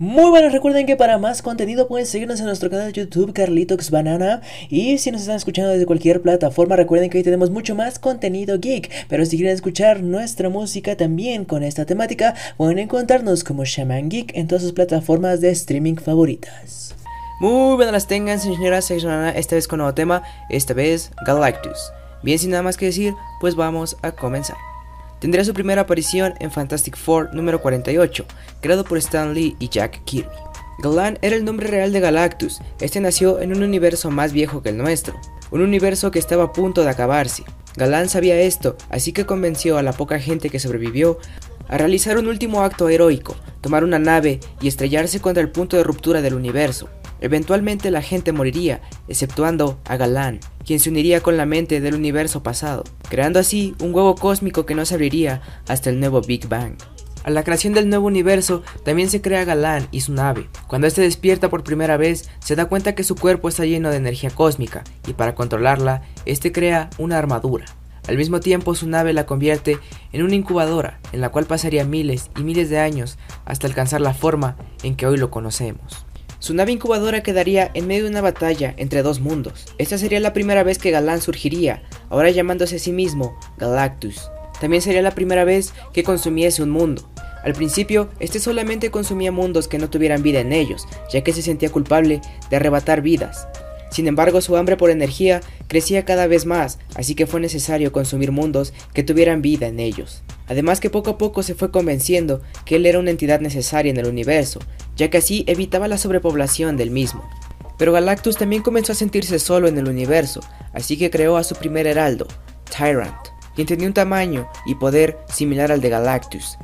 Muy buenas, recuerden que para más contenido pueden seguirnos en nuestro canal de YouTube Carlitox Banana y si nos están escuchando desde cualquier plataforma recuerden que hoy tenemos mucho más contenido geek, pero si quieren escuchar nuestra música también con esta temática pueden encontrarnos como Shaman Geek en todas sus plataformas de streaming favoritas. Muy buenas las tengan señoras, soy Banana, esta vez con nuevo tema, esta vez Galactus. Bien sin nada más que decir, pues vamos a comenzar tendría su primera aparición en Fantastic Four número 48, creado por Stan Lee y Jack Kirby. Galan era el nombre real de Galactus, este nació en un universo más viejo que el nuestro, un universo que estaba a punto de acabarse. Galan sabía esto, así que convenció a la poca gente que sobrevivió a realizar un último acto heroico, tomar una nave y estrellarse contra el punto de ruptura del universo. Eventualmente la gente moriría, exceptuando a Galan, quien se uniría con la mente del universo pasado, creando así un huevo cósmico que no se abriría hasta el nuevo Big Bang. A la creación del nuevo universo también se crea Galán y su nave. Cuando este despierta por primera vez, se da cuenta que su cuerpo está lleno de energía cósmica y para controlarla, este crea una armadura. Al mismo tiempo, su nave la convierte en una incubadora en la cual pasaría miles y miles de años hasta alcanzar la forma en que hoy lo conocemos. Su nave incubadora quedaría en medio de una batalla entre dos mundos. Esta sería la primera vez que Galán surgiría, ahora llamándose a sí mismo Galactus. También sería la primera vez que consumiese un mundo. Al principio, este solamente consumía mundos que no tuvieran vida en ellos, ya que se sentía culpable de arrebatar vidas. Sin embargo, su hambre por energía crecía cada vez más, así que fue necesario consumir mundos que tuvieran vida en ellos. Además que poco a poco se fue convenciendo que él era una entidad necesaria en el universo, ya que así evitaba la sobrepoblación del mismo. Pero Galactus también comenzó a sentirse solo en el universo, así que creó a su primer heraldo, Tyrant, quien tenía un tamaño y poder similar al de Galactus.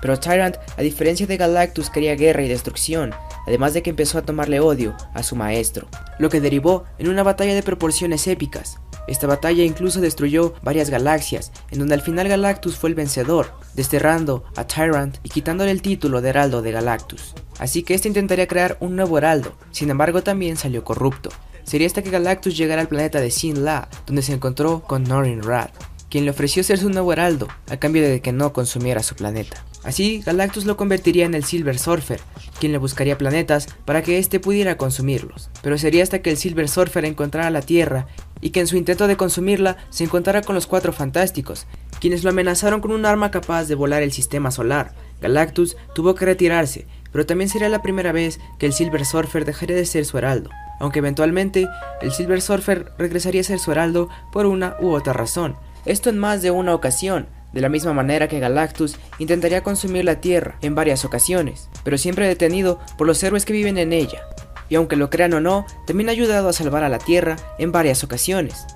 Pero Tyrant, a diferencia de Galactus, quería guerra y destrucción, además de que empezó a tomarle odio a su maestro, lo que derivó en una batalla de proporciones épicas. Esta batalla incluso destruyó varias galaxias, en donde al final Galactus fue el vencedor, desterrando a Tyrant y quitándole el título de Heraldo de Galactus. Así que este intentaría crear un nuevo Heraldo, sin embargo también salió corrupto. Sería hasta que Galactus llegara al planeta de Sin La, donde se encontró con Norin Rad, quien le ofreció ser su nuevo heraldo, a cambio de que no consumiera su planeta. Así, Galactus lo convertiría en el Silver Surfer, quien le buscaría planetas para que éste pudiera consumirlos. Pero sería hasta que el Silver Surfer encontrara la Tierra y que en su intento de consumirla se encontrara con los Cuatro Fantásticos, quienes lo amenazaron con un arma capaz de volar el sistema solar. Galactus tuvo que retirarse, pero también sería la primera vez que el Silver Surfer dejaría de ser su heraldo, aunque eventualmente el Silver Surfer regresaría a ser su heraldo por una u otra razón. Esto en más de una ocasión, de la misma manera que Galactus intentaría consumir la Tierra en varias ocasiones, pero siempre detenido por los héroes que viven en ella. Y aunque lo crean o no, también ha ayudado a salvar a la Tierra en varias ocasiones.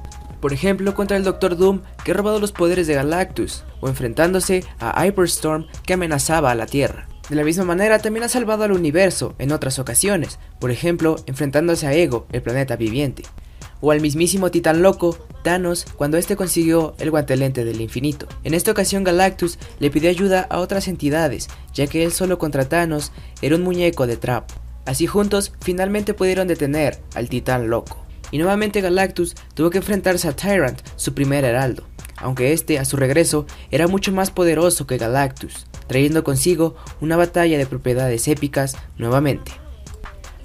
Por ejemplo, contra el Doctor Doom que ha robado los poderes de Galactus, o enfrentándose a Hyperstorm que amenazaba a la Tierra. De la misma manera, también ha salvado al universo en otras ocasiones, por ejemplo, enfrentándose a Ego, el planeta viviente o al mismísimo titán loco, Thanos, cuando este consiguió el guantelete del infinito. En esta ocasión Galactus le pidió ayuda a otras entidades, ya que él solo contra Thanos era un muñeco de trapo. Así juntos finalmente pudieron detener al titán loco. Y nuevamente Galactus tuvo que enfrentarse a Tyrant, su primer heraldo, aunque este a su regreso era mucho más poderoso que Galactus, trayendo consigo una batalla de propiedades épicas nuevamente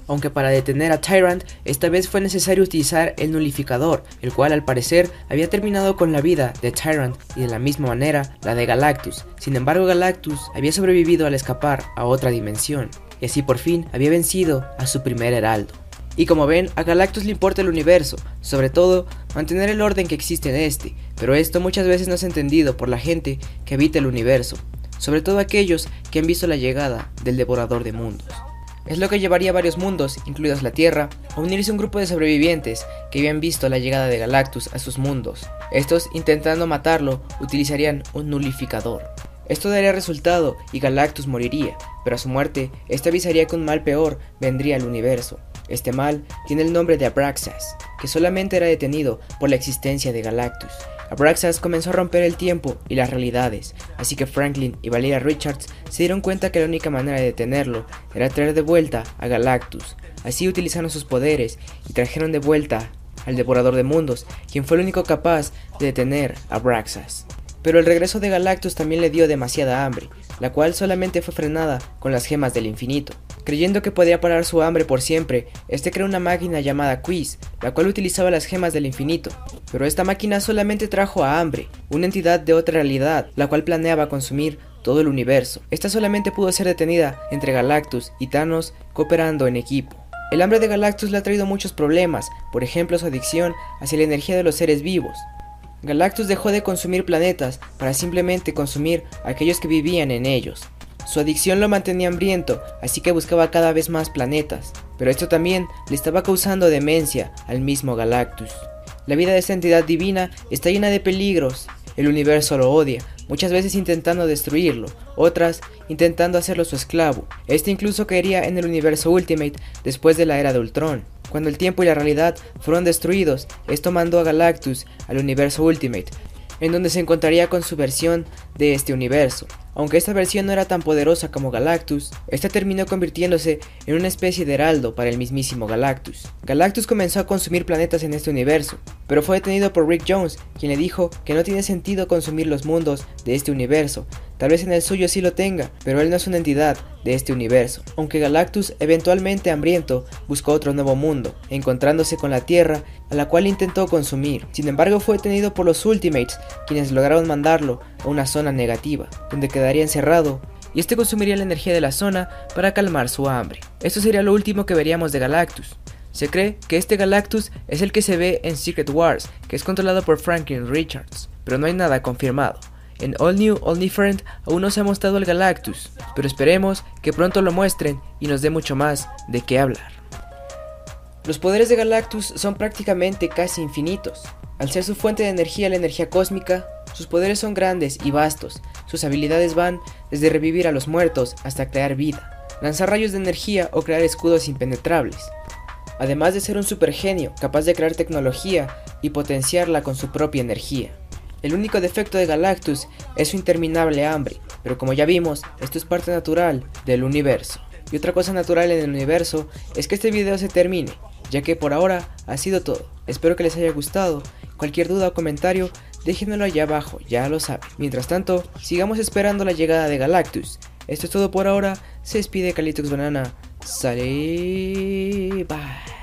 aunque para detener a Tyrant esta vez fue necesario utilizar el nulificador, el cual al parecer había terminado con la vida de Tyrant y de la misma manera la de Galactus. Sin embargo Galactus había sobrevivido al escapar a otra dimensión, y así por fin había vencido a su primer heraldo. Y como ven, a Galactus le importa el universo, sobre todo mantener el orden que existe en este, pero esto muchas veces no es entendido por la gente que habita el universo, sobre todo aquellos que han visto la llegada del devorador de mundos. Es lo que llevaría a varios mundos, incluidos la Tierra, a unirse un grupo de sobrevivientes que habían visto la llegada de Galactus a sus mundos. Estos, intentando matarlo, utilizarían un nulificador. Esto daría resultado y Galactus moriría, pero a su muerte, este avisaría que un mal peor vendría al universo. Este mal tiene el nombre de Abraxas, que solamente era detenido por la existencia de Galactus. Abraxas comenzó a romper el tiempo y las realidades, así que Franklin y Valeria Richards se dieron cuenta que la única manera de detenerlo era traer de vuelta a Galactus. Así utilizaron sus poderes y trajeron de vuelta al Devorador de Mundos, quien fue el único capaz de detener a Abraxas. Pero el regreso de Galactus también le dio demasiada hambre, la cual solamente fue frenada con las gemas del infinito. Creyendo que podía parar su hambre por siempre, este creó una máquina llamada Quiz, la cual utilizaba las gemas del infinito. Pero esta máquina solamente trajo a Hambre, una entidad de otra realidad, la cual planeaba consumir todo el universo. Esta solamente pudo ser detenida entre Galactus y Thanos cooperando en equipo. El hambre de Galactus le ha traído muchos problemas, por ejemplo su adicción hacia la energía de los seres vivos. Galactus dejó de consumir planetas para simplemente consumir aquellos que vivían en ellos. Su adicción lo mantenía hambriento, así que buscaba cada vez más planetas, pero esto también le estaba causando demencia al mismo Galactus. La vida de esta entidad divina está llena de peligros, el universo lo odia, muchas veces intentando destruirlo, otras intentando hacerlo su esclavo. Este incluso caería en el universo Ultimate después de la era de Ultron. Cuando el tiempo y la realidad fueron destruidos, esto mandó a Galactus al universo Ultimate, en donde se encontraría con su versión de este universo. Aunque esta versión no era tan poderosa como Galactus, esta terminó convirtiéndose en una especie de heraldo para el mismísimo Galactus. Galactus comenzó a consumir planetas en este universo, pero fue detenido por Rick Jones, quien le dijo que no tiene sentido consumir los mundos de este universo, Tal vez en el suyo sí lo tenga, pero él no es una entidad de este universo. Aunque Galactus, eventualmente hambriento, buscó otro nuevo mundo, encontrándose con la Tierra, a la cual intentó consumir. Sin embargo, fue detenido por los Ultimates, quienes lograron mandarlo a una zona negativa, donde quedaría encerrado y este consumiría la energía de la zona para calmar su hambre. Esto sería lo último que veríamos de Galactus. Se cree que este Galactus es el que se ve en Secret Wars, que es controlado por Franklin Richards, pero no hay nada confirmado. En All New, All Different aún no se ha mostrado el Galactus, pero esperemos que pronto lo muestren y nos dé mucho más de qué hablar. Los poderes de Galactus son prácticamente casi infinitos. Al ser su fuente de energía la energía cósmica, sus poderes son grandes y vastos. Sus habilidades van desde revivir a los muertos hasta crear vida, lanzar rayos de energía o crear escudos impenetrables. Además de ser un supergenio capaz de crear tecnología y potenciarla con su propia energía. El único defecto de Galactus es su interminable hambre, pero como ya vimos, esto es parte natural del universo. Y otra cosa natural en el universo es que este video se termine, ya que por ahora ha sido todo. Espero que les haya gustado. Cualquier duda o comentario, déjenmelo allá abajo, ya lo saben. Mientras tanto, sigamos esperando la llegada de Galactus. Esto es todo por ahora. Se despide Calitox Banana. Sale. Bye.